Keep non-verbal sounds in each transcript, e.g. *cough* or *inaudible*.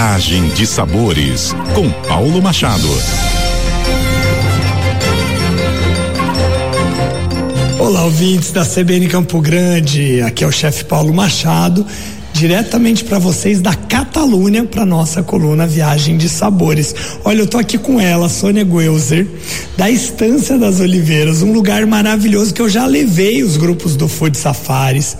Viagem de Sabores, com Paulo Machado. Olá, ouvintes da CBN Campo Grande. Aqui é o chefe Paulo Machado, diretamente para vocês da Catalunha, para nossa coluna Viagem de Sabores. Olha, eu tô aqui com ela, Sônia Guelzer, da Estância das Oliveiras, um lugar maravilhoso que eu já levei os grupos do Food Safaris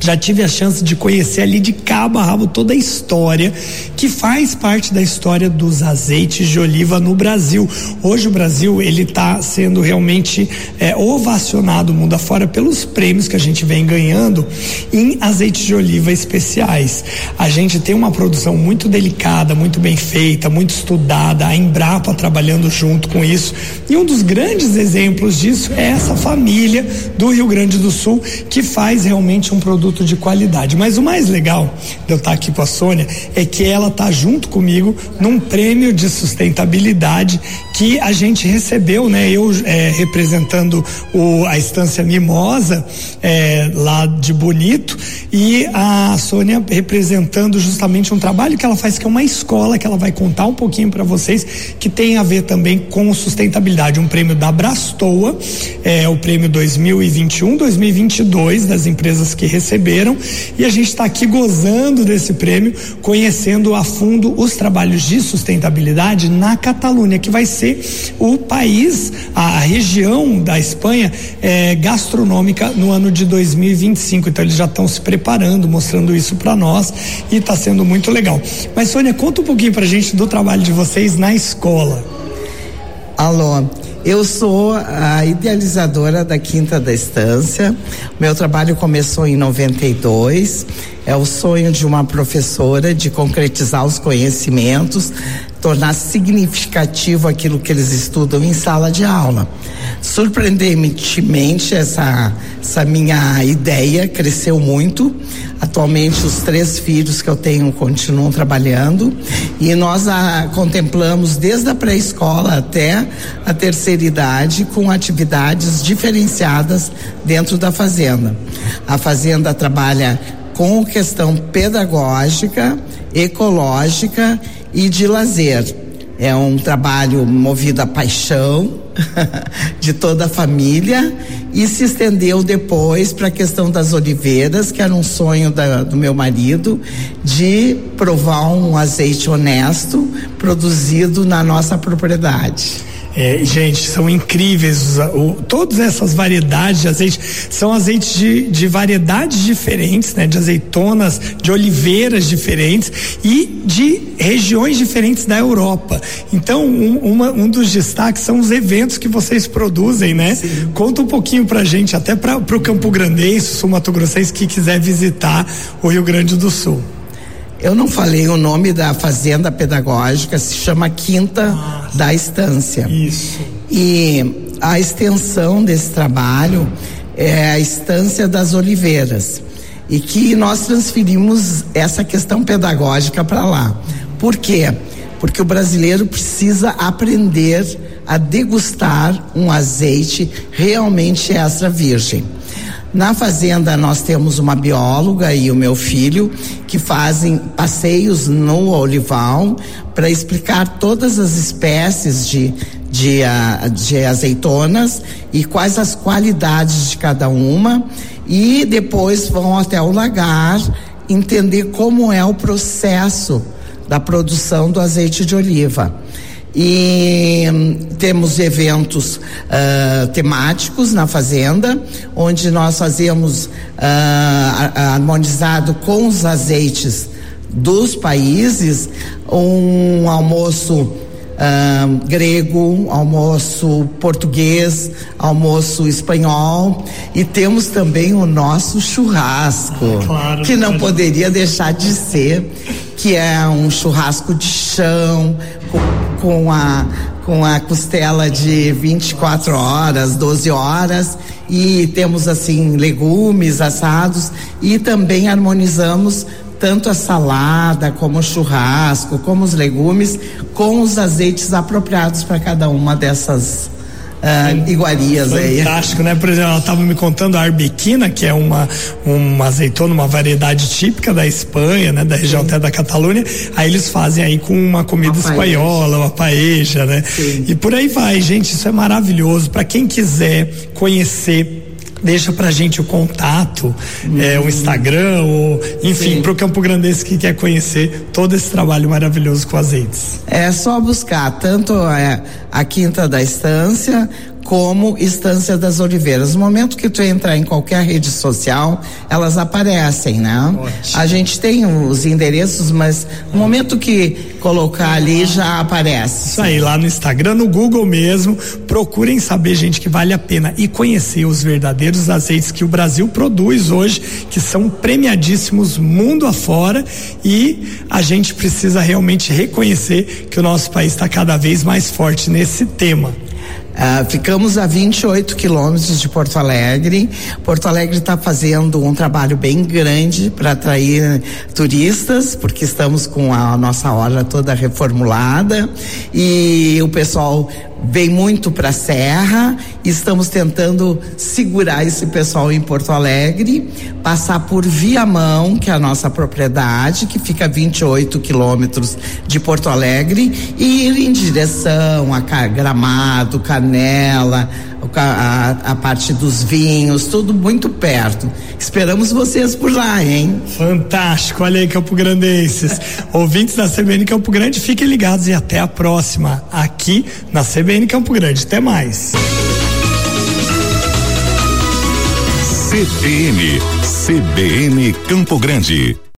já tive a chance de conhecer ali de cabo a rabo toda a história que faz parte da história dos azeites de oliva no Brasil. Hoje o Brasil ele está sendo realmente é, ovacionado mundo afora pelos prêmios que a gente vem ganhando em azeites de oliva especiais. A gente tem uma produção muito delicada, muito bem feita, muito estudada, a Embrapa trabalhando junto com isso. E um dos grandes exemplos disso é essa família do Rio Grande do Sul que faz realmente um produto produto de qualidade. Mas o mais legal de eu estar aqui com a Sônia é que ela está junto comigo num prêmio de sustentabilidade que a gente recebeu, né? Eu é, representando o, a estância Mimosa é, lá de Bonito e a Sônia representando justamente um trabalho que ela faz que é uma escola que ela vai contar um pouquinho para vocês que tem a ver também com sustentabilidade, um prêmio da Brastoa, é o prêmio 2021-2022 das empresas que receberam e a gente está aqui gozando desse prêmio, conhecendo a fundo os trabalhos de sustentabilidade na Catalunha, que vai ser o país, a, região da Espanha é, gastronômica no ano de 2025. Então eles já estão se preparando, mostrando isso para nós e está sendo muito legal. Mas Sônia, conta um pouquinho para gente do trabalho de vocês na escola. Alô, eu sou a idealizadora da Quinta da Estância. Meu trabalho começou em 92. É o sonho de uma professora de concretizar os conhecimentos, tornar significativo aquilo que eles estudam em sala de aula. Surpreendentemente, essa, essa minha ideia cresceu muito. Atualmente, os três filhos que eu tenho continuam trabalhando e nós a contemplamos desde a pré-escola até a terceira idade com atividades diferenciadas dentro da fazenda. A fazenda trabalha com questão pedagógica, ecológica e de lazer. É um trabalho movido à paixão *laughs* de toda a família e se estendeu depois para a questão das oliveiras, que era um sonho da, do meu marido, de provar um azeite honesto produzido na nossa propriedade. É, gente, são incríveis. O, todas essas variedades de azeite são azeites de, de variedades diferentes, né? De azeitonas, de oliveiras diferentes e de regiões diferentes da Europa. Então, um, uma, um dos destaques são os eventos que vocês produzem, né? Sim. Conta um pouquinho pra gente, até para o Campo Grandense, Sul Mato Grossense, que quiser visitar o Rio Grande do Sul. Eu não falei o nome da fazenda pedagógica, se chama Quinta Nossa. da Estância. Isso. E a extensão desse trabalho é a Estância das Oliveiras. E que nós transferimos essa questão pedagógica para lá. Por quê? Porque o brasileiro precisa aprender a degustar um azeite realmente extra virgem. Na fazenda nós temos uma bióloga e o meu filho que fazem passeios no olival para explicar todas as espécies de, de, uh, de azeitonas e quais as qualidades de cada uma. E depois vão até o lagar entender como é o processo da produção do azeite de oliva e hum, temos eventos uh, temáticos na fazenda, onde nós fazemos uh, harmonizado com os azeites dos países um almoço Uh, grego, almoço português, almoço espanhol e temos também o nosso churrasco, ah, claro, que não poderia deixar de ser, que é um churrasco de chão, com a com a costela de 24 horas, 12 horas. E temos assim legumes assados. E também harmonizamos tanto a salada como o churrasco, como os legumes com os azeites apropriados para cada uma dessas uh, iguarias Fantástico, aí. Fantástico, né? Por exemplo, ela estava me contando a arbequina, que é uma, uma azeitona, uma variedade típica da Espanha, né? Da região Sim. até da Catalunha. Aí eles fazem aí com uma comida uma espanhola, uma paeja, né? Sim. E por aí vai, gente. Isso é maravilhoso. Para quem quiser conhecer deixa pra gente o contato, é, o Instagram, ou, enfim, Sim. pro Campo Grandense que quer conhecer todo esse trabalho maravilhoso com azeites. É só buscar tanto a, a Quinta da Estância como Estância das Oliveiras. No momento que tu entrar em qualquer rede social, elas aparecem, né? Ótimo. A gente tem os endereços, mas no momento que colocar ali já aparece. Isso aí, lá no Instagram, no Google mesmo, procurem saber, gente, que vale a pena e conhecer os verdadeiros azeites que o Brasil produz hoje, que são premiadíssimos mundo afora e a gente precisa realmente reconhecer que o nosso país está cada vez mais forte nesse tema. Uh, ficamos a 28 quilômetros de Porto Alegre. Porto Alegre está fazendo um trabalho bem grande para atrair turistas, porque estamos com a nossa hora toda reformulada e o pessoal vem muito para a Serra. Estamos tentando segurar esse pessoal em Porto Alegre, passar por Viamão, que é a nossa propriedade, que fica a 28 quilômetros de Porto Alegre, e ir em direção a Gramado, Canela, a, a, parte dos vinhos, tudo muito perto. Esperamos vocês por lá, hein? Fantástico, olha aí, Campo Grandenses. *laughs* Ouvintes da CBN Campo Grande, fiquem ligados e até a próxima, aqui na CBN Campo Grande. Até mais. CBN, CBN Campo Grande.